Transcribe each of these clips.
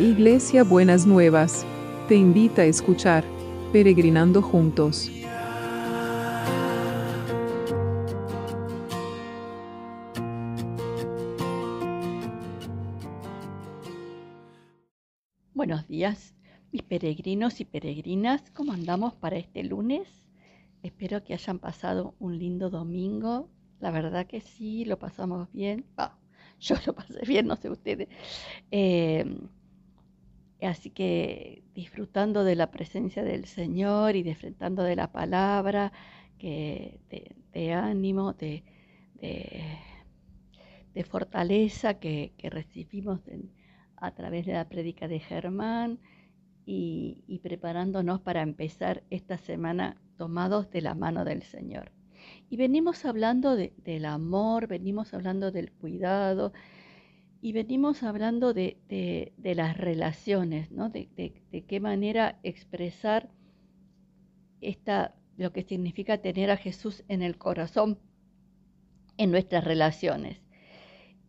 Iglesia Buenas Nuevas, te invita a escuchar Peregrinando Juntos. Buenos días, mis peregrinos y peregrinas, ¿cómo andamos para este lunes? Espero que hayan pasado un lindo domingo. La verdad que sí, lo pasamos bien. yo lo pasé bien, no sé ustedes. Eh, Así que disfrutando de la presencia del Señor y disfrutando de la palabra, que, de, ánimo, de, de, fortaleza que, recibimos a través de la prédica de Germán y, preparándonos para empezar esta semana tomados de la mano del Señor. Y venimos hablando del amor, venimos hablando del cuidado, y venimos hablando de, las relaciones, ¿no? de, qué manera expresar esta, lo que significa tener a Jesús en el corazón en nuestras relaciones.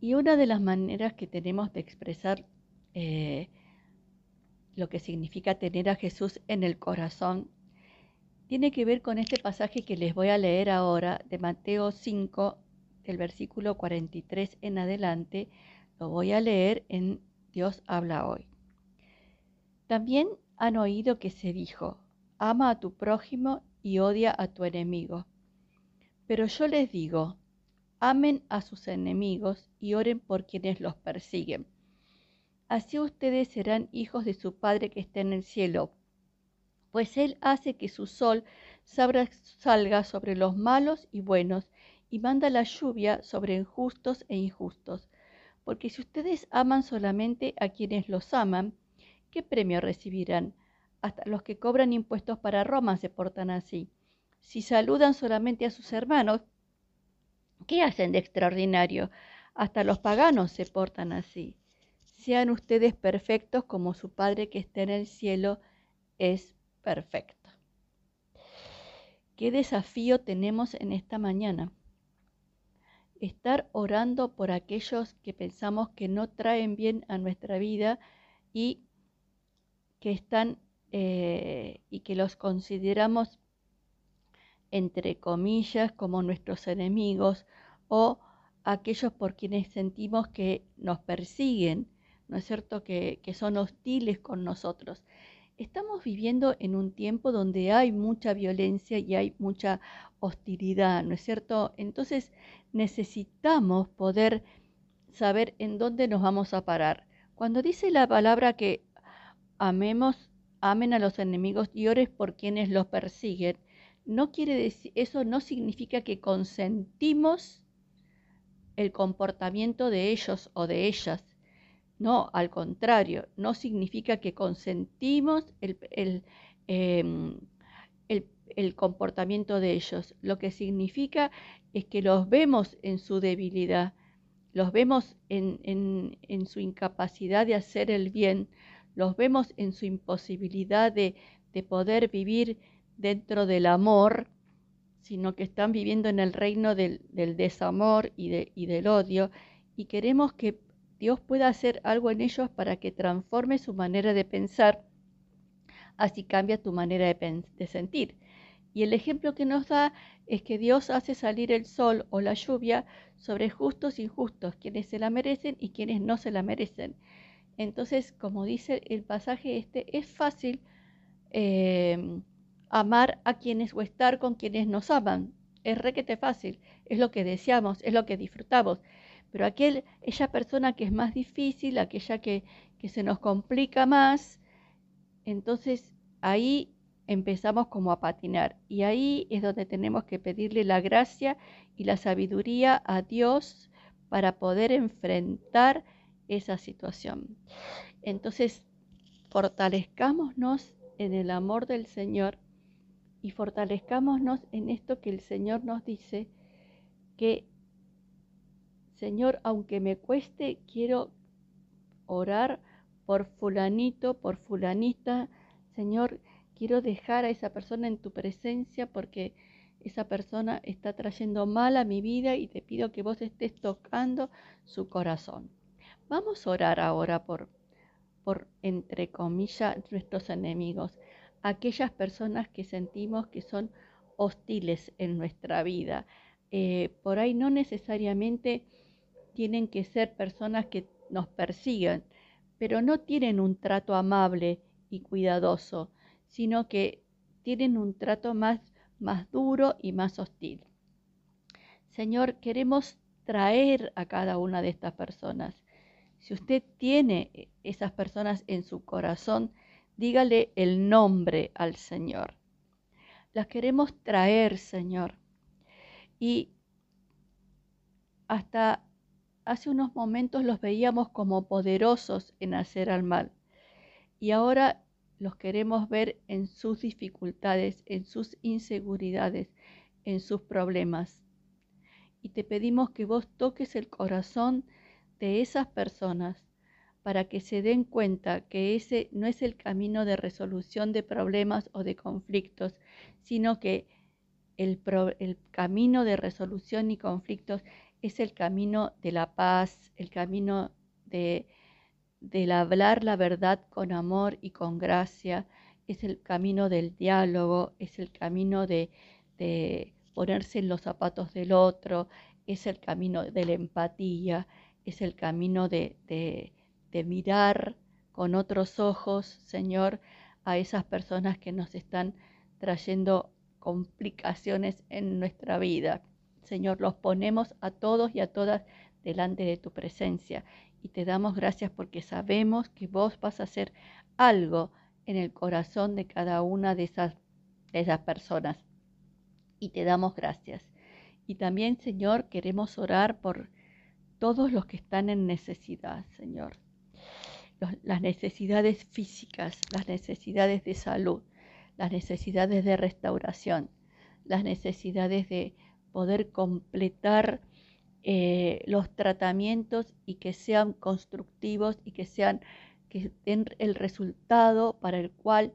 Y una de las maneras que tenemos de expresar eh, lo que significa tener a Jesús en el corazón tiene que ver con este pasaje que les voy a leer ahora de Mateo 5, del versículo 43 en adelante, lo voy a leer en Dios habla hoy. También han oído que se dijo, ama a tu prójimo y odia a tu enemigo. Pero yo les digo, amen a sus enemigos y oren por quienes los persiguen. Así ustedes serán hijos de su Padre que está en el cielo, pues Él hace que su sol salga sobre los malos y buenos y manda la lluvia sobre injustos e injustos. Porque si ustedes aman solamente a quienes los aman, ¿qué premio recibirán? Hasta los que cobran impuestos para Roma se portan así. Si saludan solamente a sus hermanos, ¿qué hacen de extraordinario? Hasta los paganos se portan así. Sean ustedes perfectos como su Padre que está en el cielo es perfecto. ¿Qué desafío tenemos en esta mañana? Estar orando por aquellos que pensamos que no traen bien a nuestra vida y que están eh, y que los consideramos entre comillas como nuestros enemigos o aquellos por quienes sentimos que nos persiguen, ¿no es cierto? Que, que son hostiles con nosotros. Estamos viviendo en un tiempo donde hay mucha violencia y hay mucha hostilidad, ¿no es cierto? Entonces necesitamos poder saber en dónde nos vamos a parar. Cuando dice la palabra que amemos, amen a los enemigos y ores por quienes los persiguen, no quiere decir, eso no significa que consentimos el comportamiento de ellos o de ellas. No, al contrario, no significa que consentimos em, el, comportamiento de ellos. Lo que significa es que los vemos en su debilidad, los vemos en, su incapacidad de hacer el bien, los vemos en su imposibilidad de, poder vivir dentro del amor, sino que están viviendo en el reino del, desamor y, y del odio, y queremos que Dios pueda hacer algo en ellos para que transforme su manera de pensar, así cambia tu manera de, sentir. Y el ejemplo que nos da es que Dios hace salir el sol o la lluvia sobre justos e injustos, quienes se la merecen y quienes no se la merecen. Entonces, como dice el pasaje este, es fácil em, amar a quienes o estar con quienes nos aman. Es requete fácil, es lo que deseamos, es lo que disfrutamos. Pero aquel, esa persona que es más difícil, aquella que, que se nos complica más, entonces ahí empezamos como a patinar. Y ahí es donde tenemos que pedirle la gracia y la sabiduría a Dios para poder enfrentar esa situación. Entonces, fortalezcámonos en el amor del Señor y fortalezcámonos en esto que el Señor nos dice, que Señor, aunque me cueste, quiero orar por fulanito, por fulanita. Señor, quiero dejar a esa persona en tu presencia porque esa persona está trayendo mal a mi vida y te pido que vos estés tocando su corazón. Vamos a orar ahora por, por, entre comillas, nuestros enemigos, aquellas personas que sentimos que son hostiles en nuestra vida. Eh, por ahí no necesariamente tienen que ser personas que nos persigan, pero no tienen un trato amable y cuidadoso, sino que tienen un trato más, más duro y más hostil. Señor, queremos traer a cada una de estas personas. Si usted tiene esas personas en su corazón, dígale el nombre al Señor. Las queremos traer, Señor. Y hasta hace unos momentos los veíamos como poderosos en hacer al mal. Y ahora los queremos ver en sus dificultades, en sus inseguridades, en sus problemas. Y te pedimos que vos toques el corazón de esas personas para que se den cuenta que ese no es el camino de resolución de problemas o de conflictos, sino que el, el, camino de resolución y conflictos es el camino de la paz, el camino de, del hablar la verdad con amor y con gracia, es el camino del diálogo, es el camino de, de ponerse en los zapatos del otro, es el camino de la empatía, es el camino de, de de mirar con otros ojos, Señor, a esas personas que nos están trayendo complicaciones en nuestra vida. Señor, los ponemos a todos y a todas delante de tu presencia y te damos gracias porque sabemos que vos vas a hacer algo en el corazón de cada una de esas, de esas personas. Y te damos gracias. Y también, Señor, queremos orar por todos los que están en necesidad, Señor las necesidades físicas, las necesidades de salud, las necesidades de restauración, las necesidades de poder completar eh, los tratamientos y que sean constructivos y que sean que den el resultado para el cual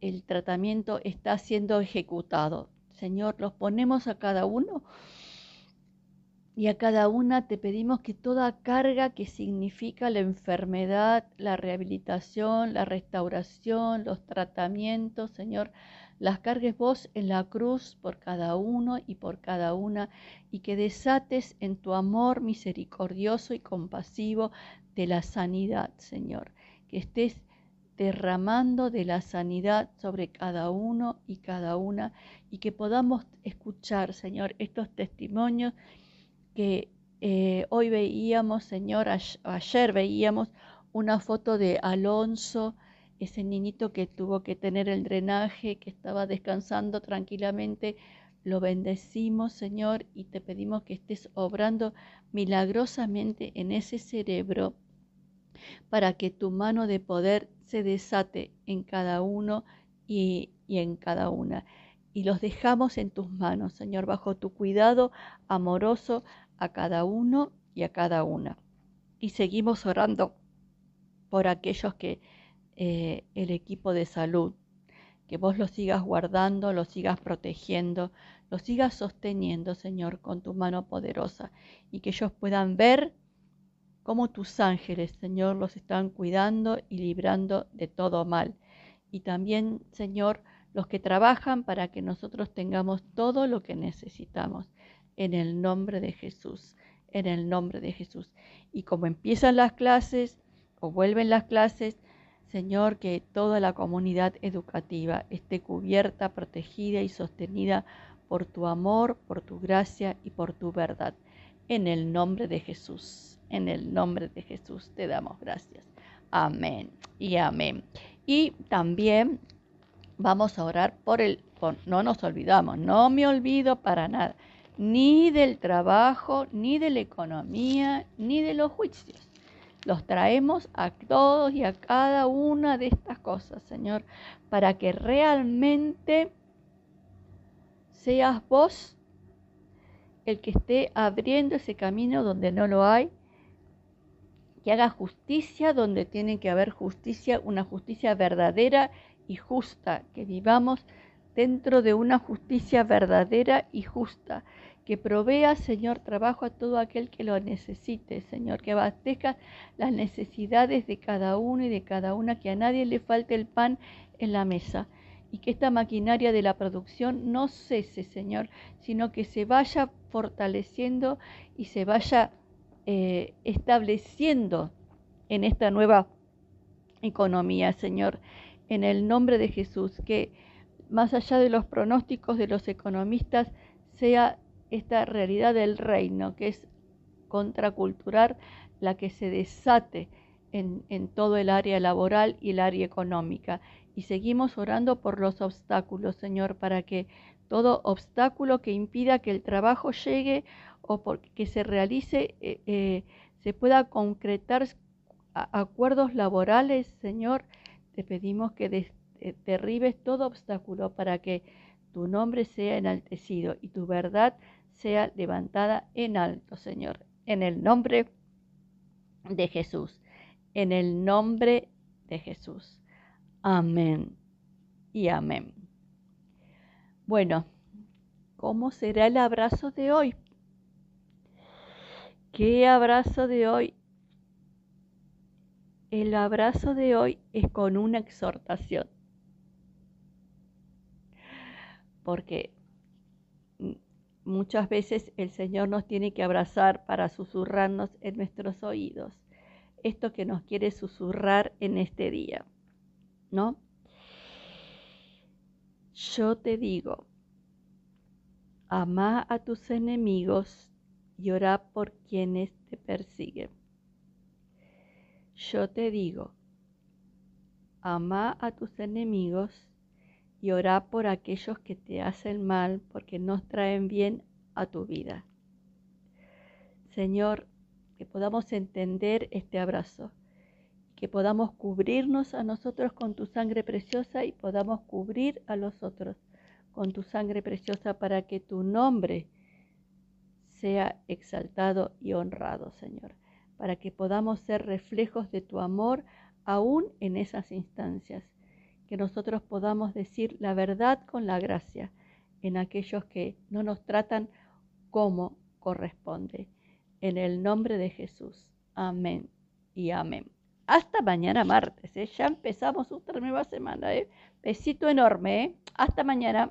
el tratamiento está siendo ejecutado. Señor, los ponemos a cada uno y a cada una te pedimos que toda carga que significa la enfermedad, la rehabilitación, la restauración, los tratamientos, Señor, las cargues vos en la cruz por cada uno y por cada una y que desates en tu amor misericordioso y compasivo de la sanidad, Señor. Que estés derramando de la sanidad sobre cada uno y cada una y que podamos escuchar, Señor, estos testimonios que eh, hoy veíamos, Señor, ayer veíamos una foto de Alonso, ese niñito que tuvo que tener el drenaje, que estaba descansando tranquilamente. Lo bendecimos, Señor, y te pedimos que estés obrando milagrosamente en ese cerebro para que tu mano de poder se desate en cada uno y, y en cada una y los dejamos en tus manos, Señor, bajo tu cuidado amoroso a cada uno y a cada una. Y seguimos orando por aquellos que eh, el equipo de salud, que vos los sigas guardando, los sigas protegiendo, los sigas sosteniendo, Señor, con tu mano poderosa, y que ellos puedan ver cómo tus ángeles, Señor, los están cuidando y librando de todo mal. Y también, Señor, los que trabajan para que nosotros tengamos todo lo que necesitamos. En el nombre de Jesús, en el nombre de Jesús. Y como empiezan las clases o vuelven las clases, Señor, que toda la comunidad educativa esté cubierta, protegida y sostenida por tu amor, por tu gracia y por tu verdad. En el nombre de Jesús, en el nombre de Jesús te damos gracias. Amén y amén. Y también vamos a orar por el, no nos olvidamos, no me olvido para nada, ni del trabajo, ni de la economía, ni de los juicios. Los traemos a todos y a cada una de estas cosas, Señor, para que realmente seas vos el que esté abriendo ese camino donde no lo hay, que haga justicia donde tiene que haber justicia, una justicia verdadera y justa, que vivamos dentro de una justicia verdadera y justa, que provea, Señor, trabajo a todo aquel que lo necesite, Señor, que abastezca las necesidades de cada uno y de cada una, que a nadie le falte el pan en la mesa y que esta maquinaria de la producción no cese, Señor, sino que se vaya fortaleciendo y se vaya eh, estableciendo en esta nueva economía, Señor, en el nombre de Jesús, que más allá de los pronósticos de los economistas, sea esta realidad del reino, que es contracultural, la que se desate en, en, todo el área laboral y el área económica. Y seguimos orando por los obstáculos, Señor, para que todo obstáculo que impida que el trabajo llegue o que se realice, eh, eh, se pueda concretar acuerdos laborales, Señor, te pedimos que derribes todo obstáculo para que tu nombre sea enaltecido y tu verdad sea levantada en alto, Señor. En el nombre de Jesús. En el nombre de Jesús. Amén y amén. Bueno, ¿cómo será el abrazo de hoy? ¿Qué abrazo de hoy? El abrazo de hoy es con una exhortación. Porque muchas veces el Señor nos tiene que abrazar para susurrarnos en nuestros oídos. Esto que nos quiere susurrar en este día. ¿No? Yo te digo, ama a tus enemigos y ora por quienes te persiguen. Yo te digo, ama a tus enemigos y ora por aquellos que te hacen mal porque no traen bien a tu vida. Señor, que podamos entender este abrazo, que podamos cubrirnos a nosotros con tu sangre preciosa y podamos cubrir a los otros con tu sangre preciosa para que tu nombre sea exaltado y honrado, Señor, para que podamos ser reflejos de tu amor aún en esas instancias, que nosotros podamos decir la verdad con la gracia en aquellos que no nos tratan como corresponde. En el nombre de Jesús. Amén y amén. Hasta mañana martes. ¿eh? Ya empezamos otra nueva semana. ¿eh? Besito enorme. ¿eh? Hasta mañana.